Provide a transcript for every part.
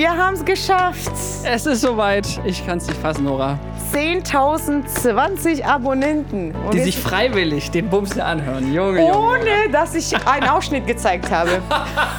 wir haben es geschafft. Es ist soweit. Ich kann es nicht fassen, Nora. 10.020 Abonnenten. Und Die sich freiwillig den Bums hier anhören. Junge, Junge. ohne dass ich einen Ausschnitt gezeigt habe.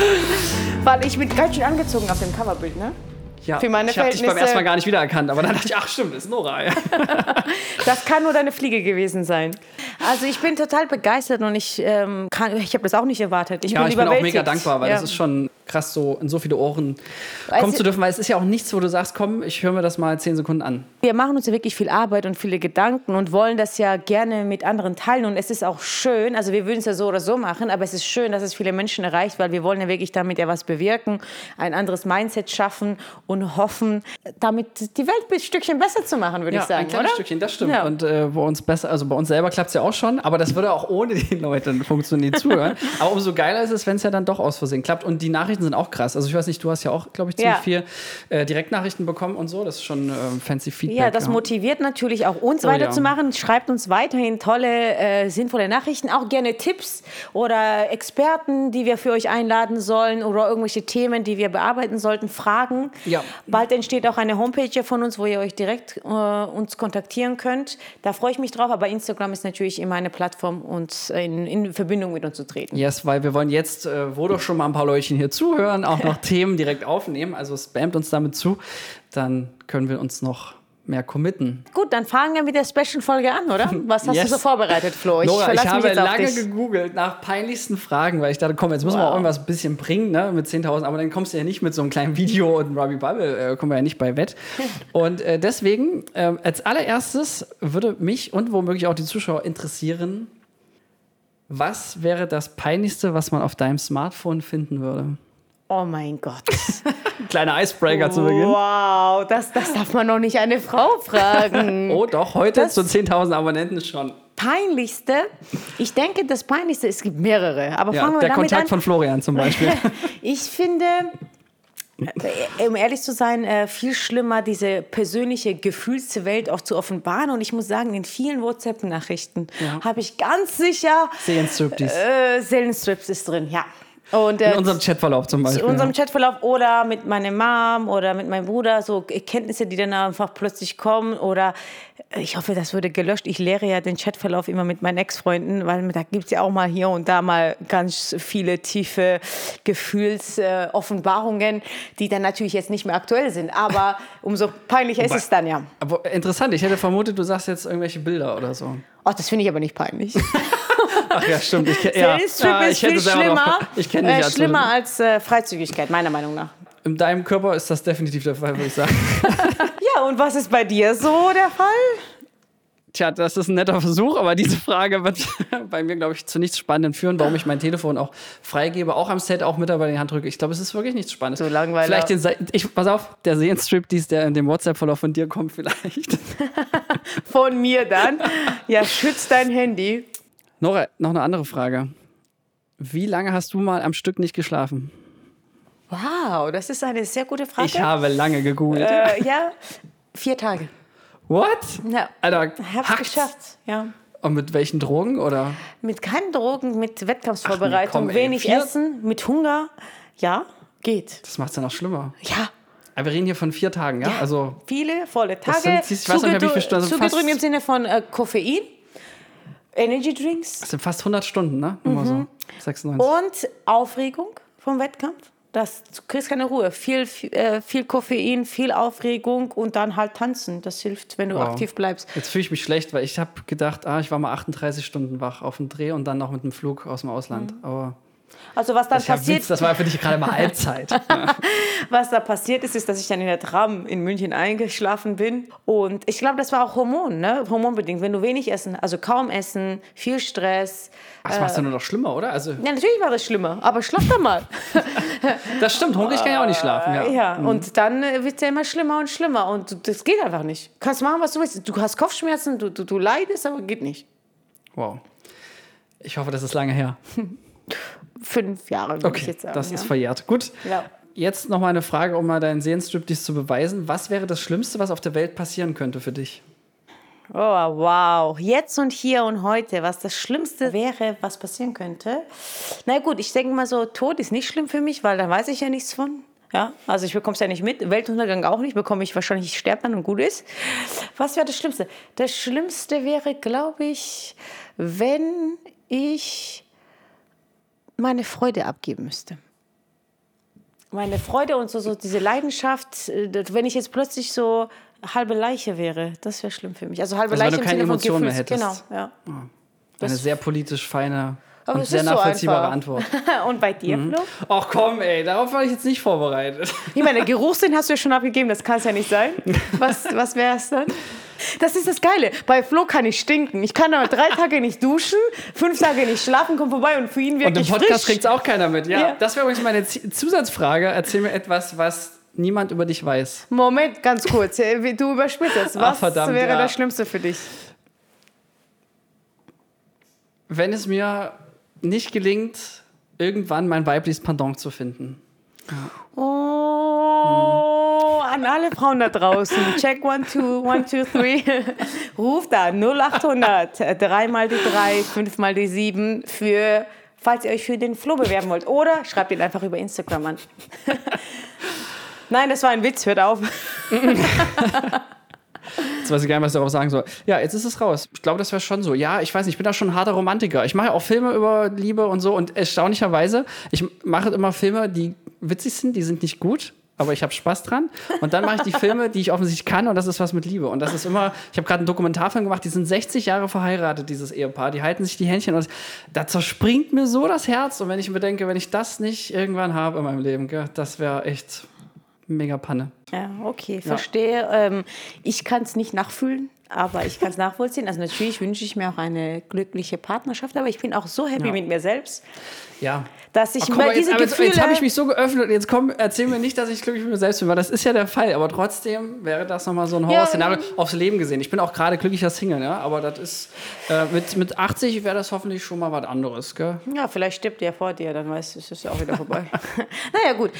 Weil ich bin ganz schön angezogen auf dem Coverbild, ne? Ja, für meine ich habe dich beim ersten Mal gar nicht wiedererkannt, aber dann dachte ich, ach stimmt, das ist Nora. Ja. Das kann nur deine Fliege gewesen sein. Also ich bin total begeistert und ich, ähm, kann- ich habe das auch nicht erwartet. Ich Ja, bin ich bin auch überwältigt. mega dankbar, weil ja. das ist schon krass, so in so viele Ohren Weißt kommen zu dürfen, weil es ist ja auch nichts, wo du sagst, komm, ich höre mir das mal zehn Sekunden an. Wir machen uns ja wirklich viel Arbeit und viele Gedanken und wollen das ja gerne mit anderen teilen. Und es ist auch schön, also wir würden es ja so oder so machen, aber es ist schön, dass es viele Menschen erreicht, weil wir wollen ja wirklich damit ja was bewirken, ein anderes Mindset schaffen und hoffen, damit die Welt ein Stückchen besser zu machen, würde Ja, ich sagen, ein kleines oder? Stückchen, das stimmt. Ja. Und äh, bei uns besser, also bei uns selber klappt es ja auch schon, aber das würde auch ohne die Leute funktionieren, zuhören. aber umso geiler ist es, wenn es ja dann doch aus Versehen klappt. Und die Nachrichten sind auch krass. Also ich weiß nicht, du hast ja auch, glaube ich, ziemlich Ja. viel äh, Direktnachrichten bekommen und so. Das ist schon äh, fancy Feedback. Ja, das motiviert natürlich auch uns Oh ja. weiterzumachen. Schreibt uns weiterhin tolle, äh, sinnvolle Nachrichten, auch gerne Tipps oder Experten, die wir für euch einladen sollen oder irgendwelche Themen, die wir bearbeiten sollten, Fragen. Ja. Bald entsteht auch eine Homepage ja von uns, wo ihr euch direkt äh, uns kontaktieren könnt. Da freue ich mich drauf, aber Instagram ist natürlich immer eine Plattform, uns in, in Verbindung mit uns zu treten. Yes, weil wir wollen jetzt, äh, wo doch schon mal ein paar Leutchen hier zuhören, auch noch Themen direkt aufnehmen. Also spamt uns damit zu. Dann können wir uns noch mehr committen. Gut, dann fangen wir mit der Special-Folge an, oder? Was hast Yes. du so vorbereitet, Flo? Nora, ich verlasse mich habe lange dich. gegoogelt nach peinlichsten Fragen, weil ich dachte, komm, jetzt müssen wir Wow. auch irgendwas ein bisschen bringen, ne, mit 10.000, aber dann kommst du ja nicht mit so einem kleinen Video und Robbie Bubble, äh, kommen wir ja nicht bei Wett. Und äh, deswegen, ähm, als allererstes würde mich und womöglich auch die Zuschauer interessieren, was wäre das Peinlichste, was man auf deinem Smartphone finden würde? Oh mein Gott. Ein kleiner Icebreaker zu Beginn. Wow, das, das darf man noch nicht eine Frau fragen. Oh, doch, heute Das- zu 10.000 Abonnenten schon. Peinlichste? Ich denke, das Peinlichste, es gibt mehrere. Aber Ja, fangen wir der damit Kontakt an. von Florian zum Beispiel. Ich finde, äh, um ehrlich zu sein, äh, viel schlimmer, diese persönliche Gefühlswelt auch zu offenbaren. Und ich muss sagen, in vielen WhatsApp-Nachrichten Ja. habe ich ganz sicher Seelenstriptease. äh, Seelenstrips ist drin, ja. Und, äh, In unserem Chatverlauf zum Beispiel. in unserem ja. Chatverlauf oder mit meiner Mom oder mit meinem Bruder, so Erkenntnisse, die dann einfach plötzlich kommen oder äh, ich hoffe, das würde gelöscht. Ich lehre ja den Chatverlauf immer mit meinen Ex-Freunden, weil da gibt es ja auch mal hier und da mal ganz viele tiefe Gefühlsoffenbarungen, äh, Offenbarungen, die dann natürlich jetzt nicht mehr aktuell sind. Aber umso peinlicher ist es dann ja. Aber interessant, ich hätte vermutet, du sagst jetzt irgendwelche Bilder oder so. Ach, das finde ich aber nicht peinlich. Ach ja, stimmt. Ich, ja. Seelenstrip Ah, ist viel schlimmer, Noch, äh, als schlimmer als äh, Freizügigkeit, meiner Meinung nach. In deinem Körper ist das definitiv der Fall, würde ich sagen. Ja, und was ist bei dir so der Fall? Tja, das ist ein netter Versuch, aber diese Frage wird bei mir, glaube ich, zu nichts Spannendem führen, warum ich mein Telefon auch freigebe, auch am Set, auch mit dabei in die Hand drücke. Ich glaube, es ist wirklich nichts Spannendes. So Langweiler. Vielleicht den Se ich, pass auf, der Sehenstrip, der in dem WhatsApp-Verlauf von dir kommt, vielleicht. Von mir dann. Ja, schütz dein Handy. Nora, noch eine andere Frage. Wie lange hast du mal am Stück nicht geschlafen? Wow, das ist eine sehr gute Frage. Ich habe lange gegoogelt. äh, ja, vier Tage. What? Ja. Alter, Hab's hackt's? geschafft. Ja. Und mit welchen Drogen oder? Mit keinen Drogen, mit Wettkampfsvorbereitung, nee, komm, wenig Vier? Essen, mit Hunger. Ja, geht. Das macht es ja noch schlimmer. Ja, Aber wir reden hier von vier Tagen, ja? Also viele volle Das Tage. sind- ich weiß nicht wie viele Stunden, also im Sinne von äh, Koffein, Energy Drinks das sind fast 100 Stunden, ne? Immer so. 96. und Aufregung vom Wettkampf. Das, du kriegst keine Ruhe. Viel, viel, äh, viel Koffein, viel Aufregung und dann halt tanzen. Das hilft, wenn du Wow. aktiv bleibst. Jetzt fühle ich mich schlecht, weil ich habe gedacht, ah, ich war mal 38 Stunden wach auf dem Dreh und dann noch mit einem Flug aus dem Ausland. Aber Also was dann das, passiert, Witz, das war für dich gerade mal Halbzeit. was da passiert ist, ist, dass ich dann in der Tram in München eingeschlafen bin. Und ich glaube, das war auch Hormon, ne? hormonbedingt. Wenn du wenig essen, also kaum essen, viel Stress. Das machst du nur noch schlimmer, oder? Also, Ja, natürlich war das schlimmer, aber schlaf doch mal. das stimmt, hungrig kann ja auch nicht schlafen, ja. Ja, und dann äh, wird es ja immer schlimmer und schlimmer und das geht einfach nicht. Du kannst machen, was du willst. Du hast Kopfschmerzen, du, du, du leidest, aber geht nicht. Wow. Ich hoffe, das ist lange her. Fünf Jahre, würde ich Okay, jetzt sagen. das ja. ist verjährt. Gut. Ja. Jetzt noch mal eine Frage, um mal deinen Sehenstriptease zu beweisen. Was wäre das Schlimmste, was auf der Welt passieren könnte für dich? Oh, wow. Jetzt und hier und heute, was das Schlimmste wäre, was passieren könnte. Na gut, ich denke mal so, Tod ist nicht schlimm für mich, weil da weiß ich ja nichts von. Ja, also ich bekomme es ja nicht mit. Weltuntergang auch nicht, bekomme ich wahrscheinlich, ich sterbe dann und gut ist. Was wäre das Schlimmste? Das Schlimmste wäre, glaube ich, wenn ich meine Freude abgeben müsste. Meine Freude und so, so diese Leidenschaft, äh, wenn ich jetzt plötzlich so halbe Leiche wäre, das wäre schlimm für mich. Also halbe Also wenn Leiche du im keine Sinne von Emotionen mehr hättest. Genau, ja. Eine sehr politisch feine Aber und sehr so nachvollziehbare einfach. Antwort. und bei dir, Flo? Ach komm, ey, darauf war ich jetzt nicht vorbereitet. Ich meine, Geruchssinn hast du ja schon abgegeben, das kann es ja nicht sein. Was, was wäre es dann? Das ist das Geile. Bei Flo kann ich stinken. Ich kann aber drei Tage nicht duschen, fünf Tage nicht schlafen, komm vorbei und für ihn Und wirklich im Podcast kriegt es auch keiner mit. Ja, Ja. das wäre übrigens meine Zusatzfrage. Erzähl mir etwas, was niemand über dich weiß. Moment, ganz kurz. Du überspielst das. Ah, Was verdammt, wäre ja. das Schlimmste für dich? Wenn es mir nicht gelingt, irgendwann mein weibliches Pendant zu finden. Oh, an alle Frauen da draußen. Check one, two, one, two, three. Ruft da 0800, äh, dreimal die drei, fünfmal die sieben für, falls ihr euch für den Flo bewerben wollt. Oder schreibt ihn einfach über Instagram an. Nein, das war ein Witz, hört auf. Jetzt weiß ich gar nicht, was ich darauf sagen soll. Ja, jetzt ist es raus. Ich glaube, das wäre schon so. Ja, ich weiß nicht, ich bin da schon ein harter Romantiker. Ich mache ja auch Filme über Liebe und so und erstaunlicherweise, ich mache immer Filme, die witzig sind, die sind nicht gut. Aber ich habe Spaß dran. Und dann mache ich die Filme, die ich offensichtlich kann, und das ist was mit Liebe. Und das ist immer, ich habe gerade einen Dokumentarfilm gemacht, die sind 60 Jahre verheiratet, dieses Ehepaar. Die halten sich die Händchen und da zerspringt mir so das Herz. Und wenn ich mir denke, wenn ich das nicht irgendwann habe in meinem Leben, gell, das wäre echt mega Panne. Ja, okay, verstehe. Ähm, ich kann es nicht nachfühlen, aber ich kann es nachvollziehen. Also natürlich wünsche ich mir auch eine glückliche Partnerschaft, aber ich bin auch so happy Ja. mit mir selbst, Ja. dass ich Ach, mal diese jetzt, Gefühle... jetzt habe ich mich so geöffnet und jetzt komm, erzähl mir nicht, dass ich glücklich mit mir selbst bin, weil das ist ja der Fall. Aber trotzdem wäre das nochmal so ein Ja, Horrorszenario aufs Leben gesehen. Ich bin auch gerade glücklicher Single, ja, aber das ist äh, mit, mit 80 wäre das hoffentlich schon mal was anderes, gell? Ja, vielleicht stirbt der vor dir, dann weißt du, es ist ja auch wieder vorbei. naja, gut.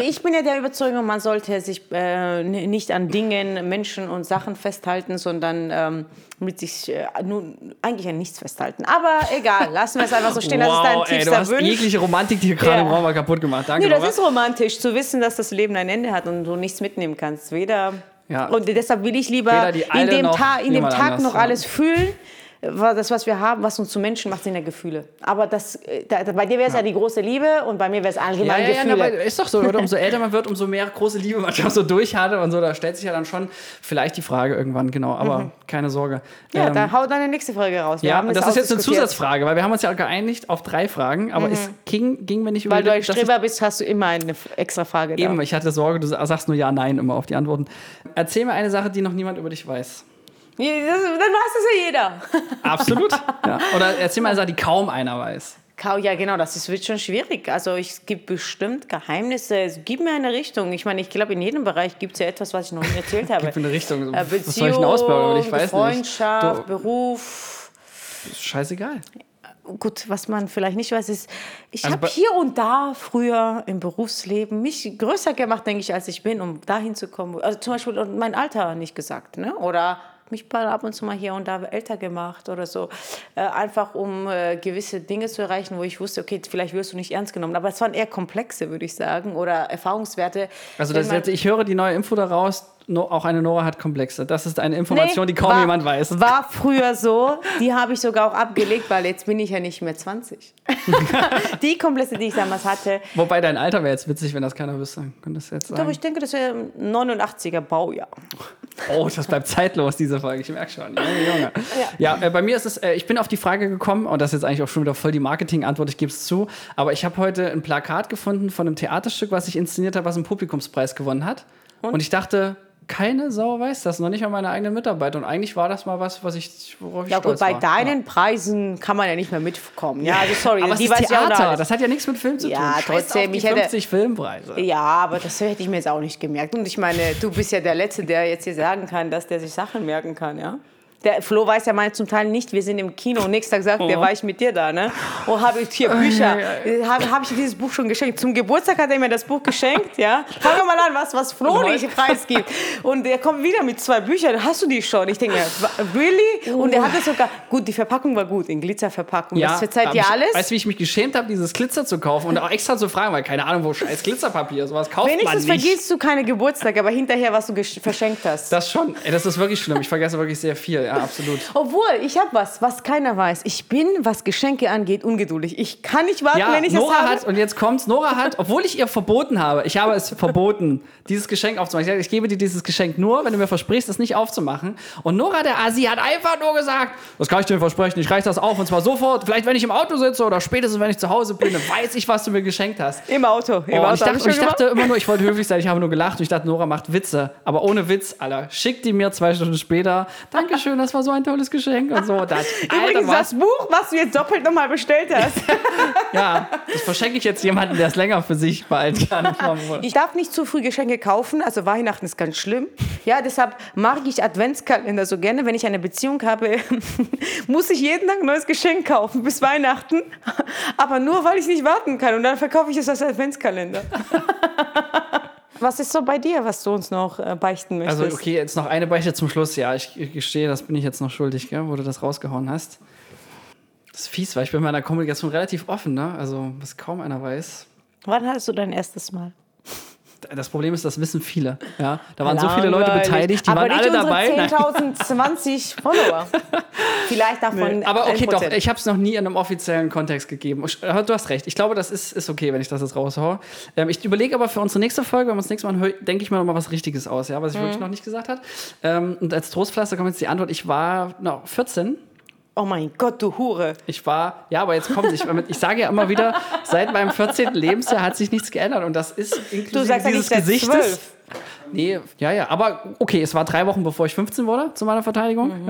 Ich bin ja der Überzeugung, man sollte sich äh, nicht an Dingen, Menschen und Sachen festhalten, sondern ähm, mit sich äh, nun, eigentlich an nichts festhalten. Aber egal, lassen wir es einfach so stehen. das ist dein ey, du hast Wunsch. jegliche Romantik, die hier gerade Ja. im Raum war, kaputt gemacht. Danke, Nee, das ist romantisch, zu wissen, dass das Leben ein Ende hat und du nichts mitnehmen kannst. Weder. Ja. Und deshalb will ich lieber in dem, noch Ta in dem Tag anders, noch ja. alles fühlen. Das, was wir haben, was uns zu Menschen macht, sind ja Gefühle. Aber das, äh, da, bei dir wäre es ja. die große Liebe und bei mir wäre es Ja, allgemein ja, ja, Gefühle. aber ist doch so, oder? Umso älter man wird, umso mehr große Liebe man schon so durch hatte und so. Da stellt sich ja dann schon vielleicht die Frage irgendwann, genau. Aber keine Sorge. Mhm. ja, Ähm, da hau deine nächste Frage raus. Wir Ja, das ist jetzt eine. Zusatzfrage, weil wir haben uns ja geeinigt auf drei Fragen, aber es ging, ging mir nicht über Weil du ein Streber bist, hast du immer eine extra Frage da. Eben, ich hatte Sorge, du sagst nur ja, nein immer auf die Antworten. Erzähl mir eine Sache, die noch niemand über dich weiß. Das, dann weiß das ja jeder. Absolut. ja. Oder erzähl mal die kaum einer weiß. Ja, genau, das ist, wird schon schwierig. Also es gibt bestimmt Geheimnisse. Es gibt mir eine Richtung. Ich meine, ich glaube, in jedem Bereich gibt es ja etwas, was ich noch nicht erzählt habe. Gib mir eine Richtung. Äh, Was soll ich denn ausbauen? Ich weiß nicht. Freundschaft, Du- Beruf. Ist scheißegal. Gut, was man vielleicht nicht weiß, ist, ich Also habe hier und da früher im Berufsleben mich größer gemacht, denke ich, als ich bin, um dahin zu kommen. Also zum Beispiel mein Alter nicht gesagt, ne? Oder mich mal ab und zu mal hier und da älter gemacht oder so. Äh, einfach um äh, gewisse Dinge zu erreichen, wo ich wusste, okay, vielleicht wirst du nicht ernst genommen. Aber es waren eher komplexe, würde ich sagen, oder Erfahrungswerte. Also das jetzt, ich höre die neue Info daraus, no, auch eine Nora hat Komplexe. Das ist eine Information, die kaum war, jemand weiß. War früher so. Die habe ich sogar auch abgelegt, weil jetzt bin ich ja nicht mehr 20. die Komplexe, die ich damals hatte. Wobei dein Alter wäre jetzt witzig, wenn das keiner wüsste. Könntest du jetzt Doch, sagen? ich denke, das wäre 89er Baujahr. Oh, das bleibt zeitlos, diese Folge. Ich merke schon. Junge, Junge. Ja, äh, bei mir ist es, äh, ich bin auf die Frage gekommen, und das ist jetzt eigentlich auch schon wieder voll die Marketing-Antwort, ich gebe es zu, aber ich habe heute ein Plakat gefunden von einem Theaterstück, was ich inszeniert habe, was einen Publikumspreis gewonnen hat. Und, ich dachte, keine Sau weiß das, noch nicht mal meine eigenen Mitarbeiter. Und eigentlich war das mal was, was ich, worauf ich Ja gut, stolz bei war. deinen Preisen kann man ja nicht mehr mitkommen. Ja, also sorry, Aber es die ist noch Theater, alles. das hat ja nichts mit Film zu Ja, tun. Scheiß trotzdem, ich hätte- 50 Filmpreise. Ja, aber das hätte ich mir jetzt auch nicht gemerkt. Und ich meine, du bist ja der Letzte, der jetzt hier sagen kann, dass der sich Sachen merken kann, ja? Der Flo weiß ja mal zum Teil nicht, wir sind im Kino und nächster Tag sagt, der war ich mit dir da, ne? Und habe ich hier Bücher, habe hab ich dieses Buch schon geschenkt. Zum Geburtstag hat er mir das Buch geschenkt, ja? Fangen wir mal an, was, was Flo nicht preisgibt. Und er kommt wieder mit zwei Büchern, hast du die schon? Ich denke, really? Und er hatte sogar, gut, die Verpackung war gut, in Glitzerverpackung. das verzeiht dir ich- alles. Weißt du, wie ich mich geschämt habe, dieses Glitzer zu kaufen und auch extra zu fragen, weil keine Ahnung, wo scheiß Glitzerpapier ist. Sowas kauft Wenigstens man nicht. vergisst du keine Geburtstag, aber hinterher, was du verschenkt hast. Das schon. Ey, das ist wirklich schlimm. Ich vergesse wirklich sehr viel. Ja, absolut. Obwohl, ich habe was, was keiner weiß. Ich bin, was Geschenke angeht, ungeduldig. Ich kann nicht warten, Ja, wenn ich Nora es habe. hat, und jetzt kommt's, Nora hat, obwohl ich ihr verboten habe, ich habe es verboten, dieses Geschenk aufzumachen. Ich, sage, ich gebe dir dieses Geschenk nur, wenn du mir versprichst, es nicht aufzumachen. Und Nora, der Asi, hat einfach nur gesagt, das kann ich dir versprechen, ich reiß das auf und zwar sofort, vielleicht wenn ich im Auto sitze oder spätestens wenn ich zu Hause bin, weiß ich, was du mir geschenkt hast. Im Auto. Im Oh, Auto ich, dachte, schon ich dachte immer nur, ich wollte höflich sein, ich habe nur gelacht und ich dachte, Nora macht Witze. Aber ohne Witz, Alter. Schickt die mir zwei Stunden später. Dankeschön, das war so ein tolles Geschenk und so. Das, Alter, Übrigens, was? das Buch, was du jetzt doppelt nochmal bestellt hast. Ja, das verschenke ich jetzt jemanden, der es länger für sich behalten kann. Ich darf nicht zu früh Geschenke kaufen, also Weihnachten ist ganz schlimm. Ja, deshalb mag ich Adventskalender so gerne. Wenn ich eine Beziehung habe, muss ich jeden Tag ein neues Geschenk kaufen bis Weihnachten. Aber nur, weil ich nicht warten kann. Und dann verkaufe ich es als Adventskalender. Was ist so bei dir, was du uns noch äh, beichten möchtest? Also, okay, jetzt noch eine Beichte zum Schluss. Ja, ich gestehe, das bin ich jetzt noch schuldig, gell, wo du das rausgehauen hast. Das ist fies, weil ich bin bei meiner Kommunikation relativ offen, ne? Also, was kaum einer weiß. Wann hattest du dein erstes Mal? Das Problem ist, das wissen viele. Ja, da waren so viele Leute Langweilig. beteiligt, die Aber waren alle dabei. Nein. 10.020 Follower. Vielleicht davon Aber okay, 1%. doch, ich habe es noch nie in einem offiziellen Kontext gegeben. Aber Du hast recht. Ich glaube, das ist, ist okay, wenn ich das jetzt raushaue. Ähm, ich überlege aber für unsere nächste Folge, wenn wir uns nächstes Mal hören, denke ich mal noch mal was Richtiges aus, ja, was ich Mhm. wirklich noch nicht gesagt habe. Ähm, und als Trostpflaster kommt jetzt die Antwort. Ich war no, 14. Oh mein Gott, du Hure. Ich war, ja, aber jetzt kommt ich, ich sage ja immer wieder, seit meinem 14. Lebensjahr hat sich nichts geändert und das ist inklusive Du sagst ja nicht dieses Gesichtes. 12. Nee, ja, ja, aber okay, es war drei Wochen, bevor ich 15 wurde, zu meiner Verteidigung. Mhm.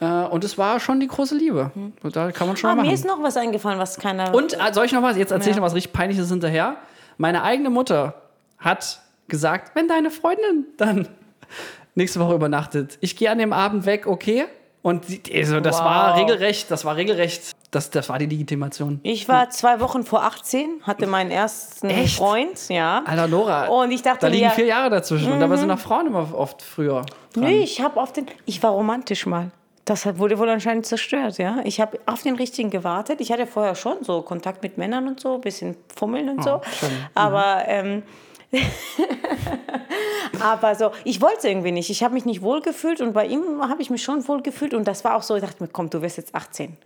Ja. Äh, und es war schon die große Liebe. Und Da kann man schon Ah, mal mir machen. ist noch was eingefallen, was keiner. Und äh, soll ich noch was? Jetzt erzähle ich noch was richtig Peinliches hinterher. Meine eigene Mutter hat gesagt, wenn deine Freundin dann nächste Woche übernachtet, ich gehe an dem Abend weg, okay? Und also, das Wow. war regelrecht, das war regelrecht, das, das war die Legitimation. Ich war zwei Wochen vor 18, hatte meinen ersten Echt? Freund, ja. Alter, Nora, Und ich dachte da liegen mir- vier Jahre dazwischen. Und dabei sind auch Frauen immer oft früher dran. Nee, ich habe auf den. Ich war romantisch mal. Das wurde wohl anscheinend zerstört, ja. Ich habe auf den richtigen gewartet. Ich hatte vorher schon so Kontakt mit Männern und so, bisschen fummeln und so. schön. Aber, ähm, aber so, ich wollte es irgendwie nicht. Ich habe mich nicht wohlgefühlt und bei ihm habe ich mich schon wohlgefühlt. Und das war auch so, ich dachte mir, komm, du wirst jetzt 18.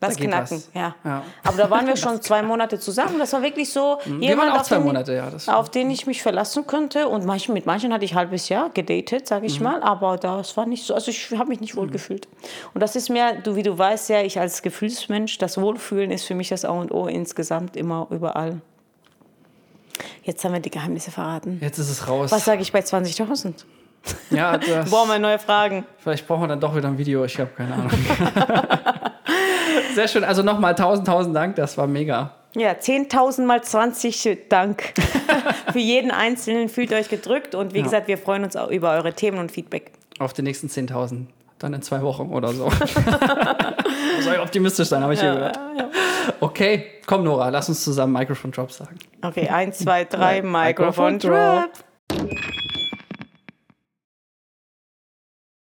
Lass knacken, ja. Ja. Aber da waren wir schon zwei Monate zusammen. Das war wirklich so. Wir waren auch auf zwei den- Monate, ja. Das auf den ich mich verlassen könnte. Und manchen, mit manchen hatte ich ein halbes Jahr gedatet, sage Mhm. ich mal. Aber das war nicht so. Also ich habe mich nicht wohl gefühlt. Und das ist mir, du, wie du weißt ja, ich als Gefühlsmensch, das Wohlfühlen ist für mich das A und O insgesamt immer überall. Jetzt haben wir die Geheimnisse verraten. Jetzt ist es raus. Was sage ich bei 20.000? Ja, das, Brauchen wir neue Fragen. vielleicht brauchen wir dann doch wieder ein Video. Ich habe keine Ahnung. Sehr schön. Also nochmal tausend, tausend Dank. Das war mega. Ja, 10.000 mal 20 Dank. für jeden Einzelnen fühlt euch gedrückt. Und wie Ja. gesagt, wir freuen uns auch über eure Themen und Feedback. Auf die nächsten 10.000. Dann in zwei Wochen oder so. Soll ich optimistisch sein, habe ich hier gehört. Okay, komm Nora, lass uns zusammen Microphone Drop sagen. Okay, eins, zwei, drei, Microphone. Drop.